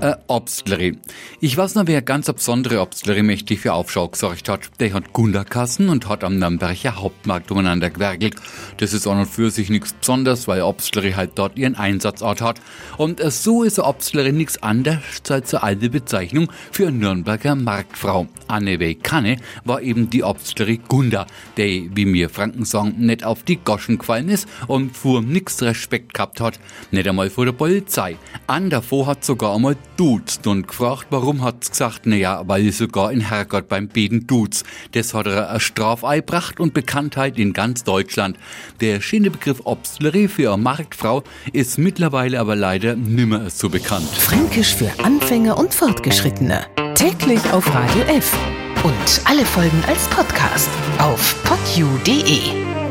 Äh, Obstleri. Ich weiß noch, wer ganz besondere Obstleri mächtig für Aufschau gesorgt hat. Der hat Gunderkassen und hat am Nürnberger Hauptmarkt umeinander gewerkelt. Das ist an und für sich nichts Besonderes, weil Obstleri halt dort ihren Einsatzort hat. Und äh, so ist eine Obstleri nichts anderes als eine alte Bezeichnung für Nürnberger Marktfrau. Anne Kanne war eben die Obstleri Gunda, der, wie mir Franken sagen, nicht auf die Goschen gefallen ist und vor nix Respekt gehabt hat. Nicht einmal vor der Polizei. An davor hat sogar einmal duzt und gefragt, warum hat's gesagt, naja, weil ich sogar in Herrgott beim Beten duz. Das hat er eine Strafei gebracht und Bekanntheit in ganz Deutschland. Der schöne Begriff Obstlerie für eine Marktfrau ist mittlerweile aber leider nimmer so bekannt. Fränkisch für Anfänger und Fortgeschrittene. Täglich auf Radio F. Und alle Folgen als Podcast auf podu.de.